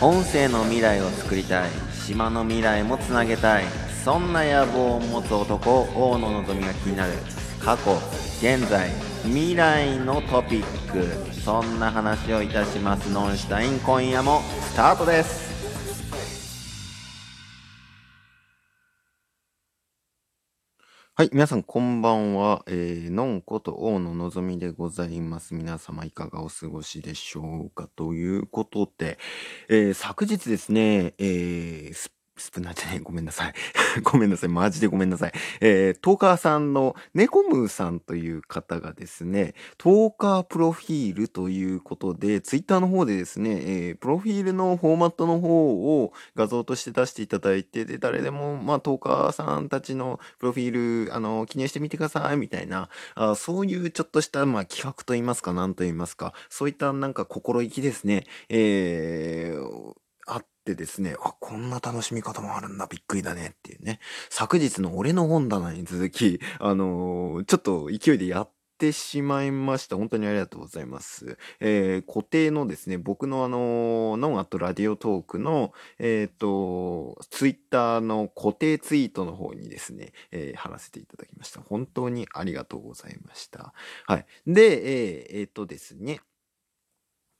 音声の未来を作りたい島の未来もつなげたいそんな野望を持つ男大野望が気になる。過去現在未来のトピック。そんな話をいたしますノンシュタイン今夜もスタートです。はい、皆さんこんばんは。えー、のんこと王ののぞみでございます。皆様いかがお過ごしでしょうか？ということで、えー、昨日ですね、えー、ススプナーじゃねえ、ごめんなさい。ごめんなさい。マジでごめんなさい。えー、トーカーさんのネコムーさんという方がですね、トーカープロフィールということで、ツイッターの方でですね、えー、プロフィールのフォーマットの方を画像として出していただいて、で、誰でも、まあ、トーカーさんたちのプロフィール、あの、記入してみてください、みたいな、あそういうちょっとした、まあ、企画といいますか、なんと言いますか、そういったなんか心意気ですね、えー、てですね、あ、こんな楽しみ方もあるんだ、びっくりだねっていうね。昨日の俺の本棚に続き、あのーちょっと勢いでやってしまいました。本当にありがとうございます。えー固定のですね、僕のあのノンアットラディオトークの、えっ、と、ツイッターの固定ツイートの方にですね、えー貼らせていただきました。本当にありがとうございました。はい。で、えーえーとですね、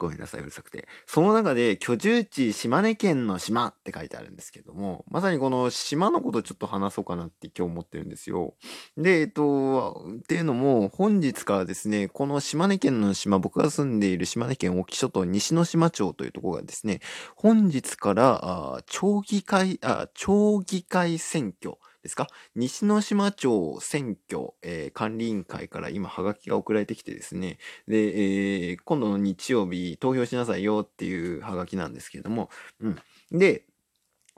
ごめんなさい、うるさくて。その中で、居住地、島根県の島って書いてあるんですけども、まさにこの島のことちょっと話そうかなって今日思ってるんですよ。で、えっと、っていうのも、本日からですね、この島根県の島、僕が住んでいる島根県沖諸島西之島町というところがですね、本日から、あ町議会、あ、町議会選挙ですか？西之島町選挙、えー管理委員会から今、ハガキが送られてきてですね、で、えー今度の日曜日投票しなさいよっていうハガキなんですけれども、うん。で、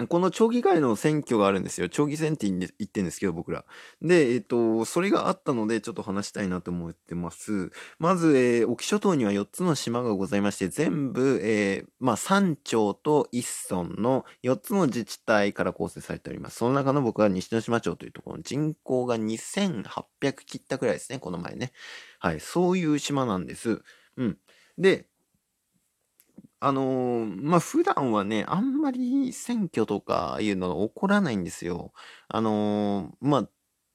この町議会の選挙があるんですよ。町議選って言って言ってんですけど、僕ら。で、えっ、と、それがあったので、ちょっと話したいなと思ってます。まず、えー、沖諸島には4つの島がございまして、全部、えーまあ、3町と1村の4つの自治体から構成されております。その中の僕は西之島町というところ人口が2800切ったくらいですね、この前ね。はい、そういう島なんです。うん。で、あのーまあ、普段はね、あんまり選挙とかいうの起こらないんですよ。あのーまあ、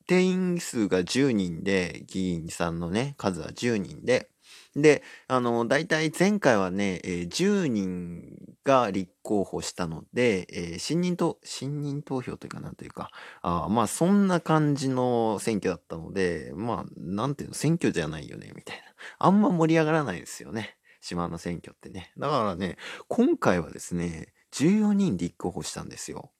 定員数が10人で、議員さんのね、数は10人で、で、あの、大体前回はね、えー10人が立候補したので、えー信任と、信任投票というかなんというか、あまあそんな感じの選挙だったので、まあ、なんていうの、選挙じゃないよね、みたいな。あんま盛り上がらないですよね。島の選挙ってね。だからね、今回はですね、14人立候補したんですよ。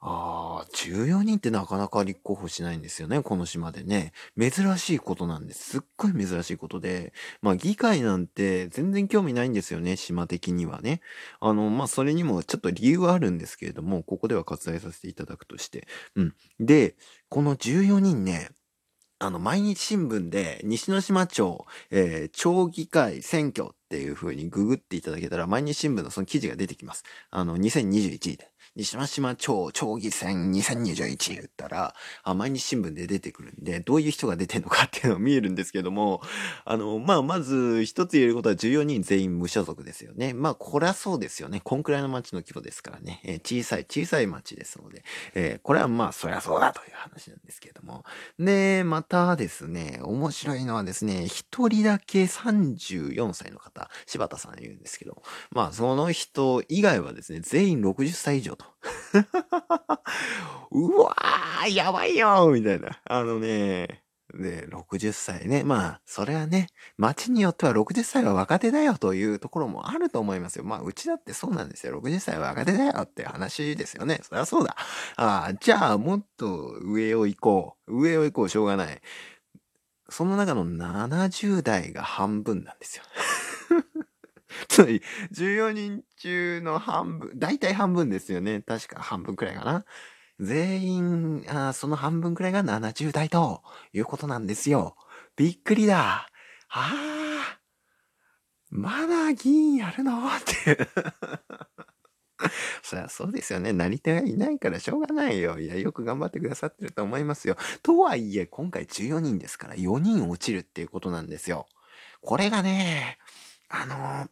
ああ、14人ってなかなか立候補しないんですよね、この島でね。珍しいことなんです。すっごい珍しいことで、まあ議会なんて全然興味ないんですよね、島的にはね。あの、まあそれにもちょっと理由はあるんですけれども、ここでは割愛させていただくとして。うん。で、この14人ね、あの、毎日新聞で、西之島町、えー町議会選挙っていう風にググっていただけたら、毎日新聞のその記事が出てきます。あの、2021で。西島町町議選2021言ったら、あ、毎日新聞で出てくるんで、どういう人が出てんのかっていうのが見えるんですけども、あの、まあ、まず一つ言えることは14人全員無所属ですよね。まあ、これはそうですよね。こんくらいの町の規模ですからね。えー小さい、小さい町ですので、えーこれはまあ、そりゃそうだという話なんですけども。で、またですね、面白いのはですね、一人だけ34歳の方、柴田さん言うんですけど、まあ、その人以外はですね、全員60歳以上と。うわー、やばいよみたいな。あのね、で、60歳ね。まあ、それはね、町によっては60歳は若手だよというところもあると思いますよ。まあ、うちだってそうなんですよ。60歳は若手だよって話ですよね。そりゃそうだ。ああ、じゃあ、もっと上を行こう。上を行こう、しょうがない。その中の70代が半分なんですよ。つまり、14人中の半分、大体半分ですよね。確か半分くらいかな。全員、あその半分くらいが70代ということなんですよ。びっくりだ。ああ、まだ議員やるの？って。そりゃそうですよね。なり手がいないからしょうがないよ。いや、よく頑張ってくださってると思いますよ。とはいえ、今回14人ですから4人落ちるっていうことなんですよ。これがね、あの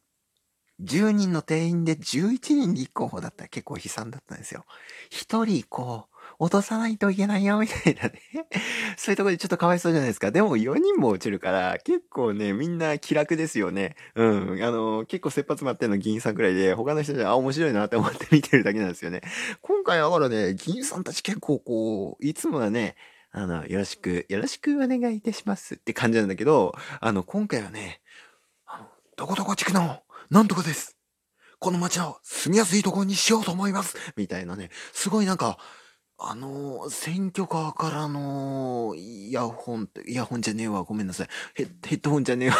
10人の定員で11人立候補だったら結構悲惨だったんですよ。1人こう、落とさないといけないよ、みたいなね。そういうとこでちょっとかわいそうじゃないですか。でも4人も落ちるから、結構ね、みんな気楽ですよね。うん。あの、結構切羽詰まってんの議員さんくらいで、他の人じゃ、あ、面白いなって思って見てるだけなんですよね。今回だからね、議員さんたち結構こう、いつもはね、あの、よろしく、よろしくお願いいたしますって感じなんだけど、あの、今回はね、どこどこ地区の、なんとかです。この街の住みやすいところにしようと思います。みたいなね、すごいなんか、あの、選挙カーからのイヤホンって、イヤホンじゃねえわ。ごめんなさい。ヘッドホンじゃねえわ。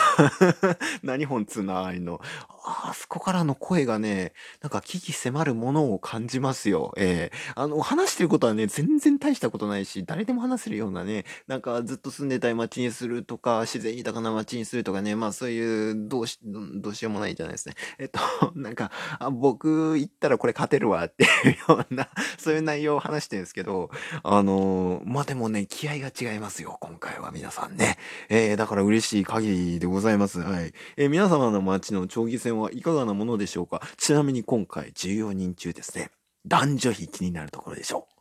何本つないの？あそこからの声がね、なんか危機迫るものを感じますよ。ええあの、話してることはね、全然大したことないし、誰でも話せるようなね、なんかずっと住んでたい街にするとか、自然豊かな街にするとかね、まあそういう、どうし、どうしようもないじゃないですね。えっと、なんか、あ僕言ったらこれ勝てるわっていうような、そういう内容を話してるんですけど、あのまあでもね、気合が違いますよ、今回は皆さんね。えー、だから嬉しい限りでございます。はい。えー、皆様の街の町議選はいかがなものでしょうか？ちなみに今回14人中ですね、男女比気になるところでしょう。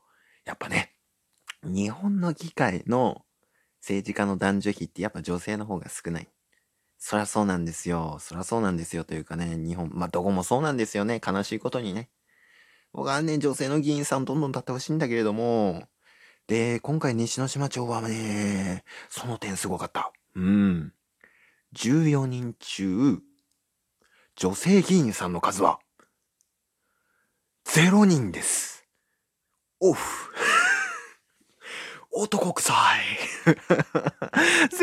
やっぱね、日本の議会の政治家の男女比ってやっぱ女性の方が少ない。そりゃそうなんですよ。そりゃそうなんですよというかね、日本、まあ、どこもそうなんですよね。悲しいことにね。僕はね、女性の議員さんどんどん立ってほしいんだけれども、で、今回西之島町はね、その点すごかった。うん。14人中、女性議員さんの数は、0人です。オフ。男臭い。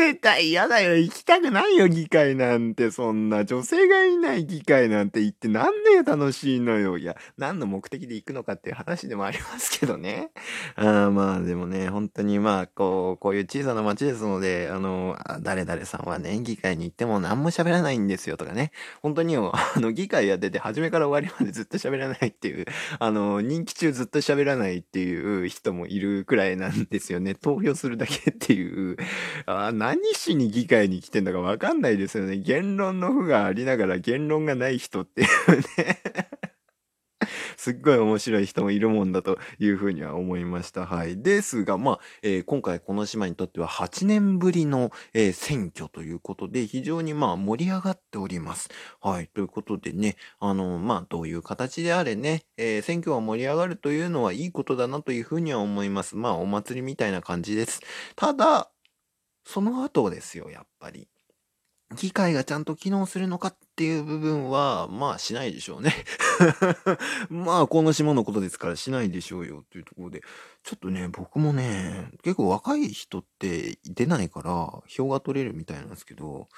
絶対嫌だよ。行きたくないよ、議会なんて。そんな女性がいない議会なんて行ってなんで楽しいのよ。いや、何の目的で行くのかっていう話でもありますけどね。あまあでもね、本当にまあ、こう、こういう小さな町ですので、あの、誰々さんはね、議会に行っても何も喋らないんですよとかね。本当に あの、議会やってて初めから終わりまでずっと喋らないっていう、あの、任期中ずっと喋らないっていう人もいるくらいなんですよね。投票するだけっていう、あ何しに議会に来てんだかわかんないですよね。言論の負がありながら言論がない人っていうね すっごい面白い人もいるもんだというふうには思いました。はい。ですが、まあ、えー、今回この島にとっては8年ぶりの、えー、選挙ということで、非常にまあ盛り上がっております。はい。ということでね、あの、まあ、どういう形であれね、えー、選挙が盛り上がるというのはいいことだなというふうには思います。まあ、お祭りみたいな感じです。ただ、その後ですよ、やっぱり。議会がちゃんと機能するのかっていう部分は、まあしないでしょうね まあこの島のことですからしないでしょうよっていうところで、ちょっとね、僕もね、結構若い人って出ないから票が取れるみたいなんですけど、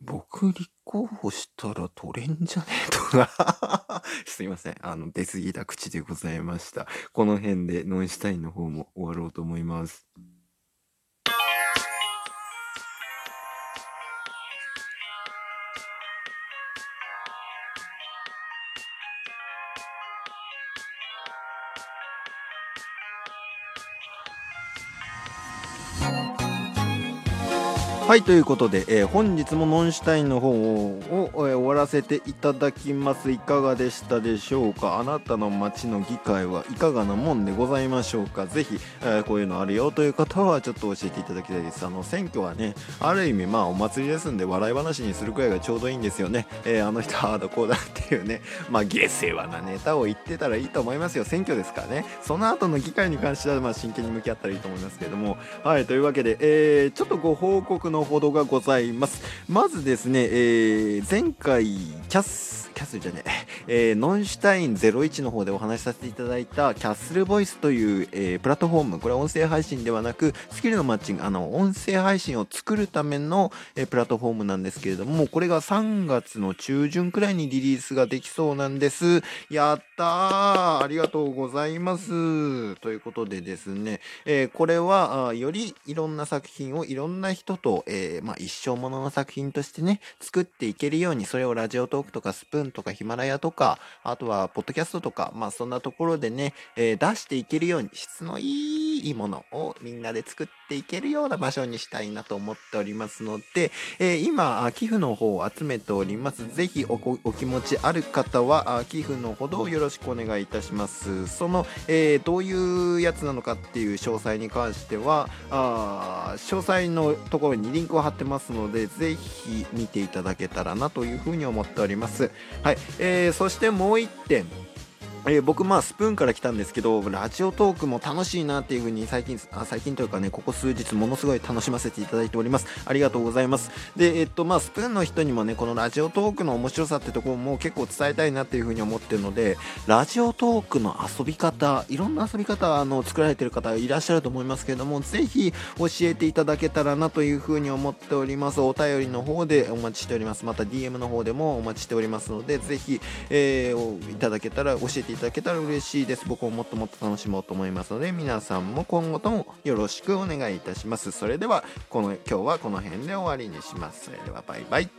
僕立候補したら取れんじゃねえとか すいません。あの、出過ぎた口でございました。この辺でノンシュタインの方も終わろうと思います。はい、ということで、えー、本日もノンシュタインの方を、えー、終わらせていただきます。いかがでしたでしょうか？あなたの街の議会はいかがなもんでございましょうか？ぜひ、えー、こういうのあるよという方はちょっと教えていただきたいです。あの、選挙はね、ある意味まあお祭りですんで笑い話にするくらいがちょうどいいんですよね。えあの人はあだこうだっていうね、まあ下世話なネタを言ってたらいいと思いますよ。選挙ですからね。その後の議会に関してはまあ真剣に向き合ったらいいと思いますけれども。はい、というわけで、えちょっとご報告ののほどがございます。まずですね、えー、前回、キャス、キャスじゃねえ、えー、ノンシュタイン01の方でお話しさせていただいたキャッスルボイスという、えー、プラットフォーム、これは音声配信ではなく、スキルのマッチング、あの、音声配信を作るための、えー、プラットフォームなんですけれども、これが3月の中旬くらいにリリースができそうなんです。やったーありがとうございます。ということでですね、えー、これは、よりいろんな作品をいろんな人と、えー、まあ、一生ものの作品としてね、作っていけるように、それをラジオトークとかスプーンとかヒマラヤとか、あとはポッドキャストとか、まあ、そんなところでね、えー、出していけるように、質のいいものをみんなで作っていけるような場所にしたいなと思っておりますので、えー、今、寄付の方を集めております。ぜひお気持ちある方は、寄付のほどよろしくお願いいたします。その、え、どういうやつなのかっていう詳細に関しては、あ詳細のところにリンクを貼ってますので、ぜひ見ていただけたらなというふうに思っております。はい。えー、そしてもう1点。えー、僕まあスプーンから来たんですけどラジオトークも楽しいなっていう風に最近あ最近というかねここ数日ものすごい楽しませていただいております。ありがとうございます。でえっとまあスプーンの人にもねこのラジオトークの面白さってところも結構伝えたいなっていう風に思ってるのでラジオトークの遊び方いろんな遊び方あの作られてる方いらっしゃると思いますけれどもぜひ教えていただけたらなという風に思っております。お便りの方でお待ちしております。また DM の方でもお待ちしておりますのでぜひ、えー、いただけたら教えていただけたらいただけたら嬉しいです。僕ももっともっと楽しもうと思いますので皆さんも今後ともよろしくお願いいたします。それではこの今日はこの辺で終わりにします。それではバイバイ。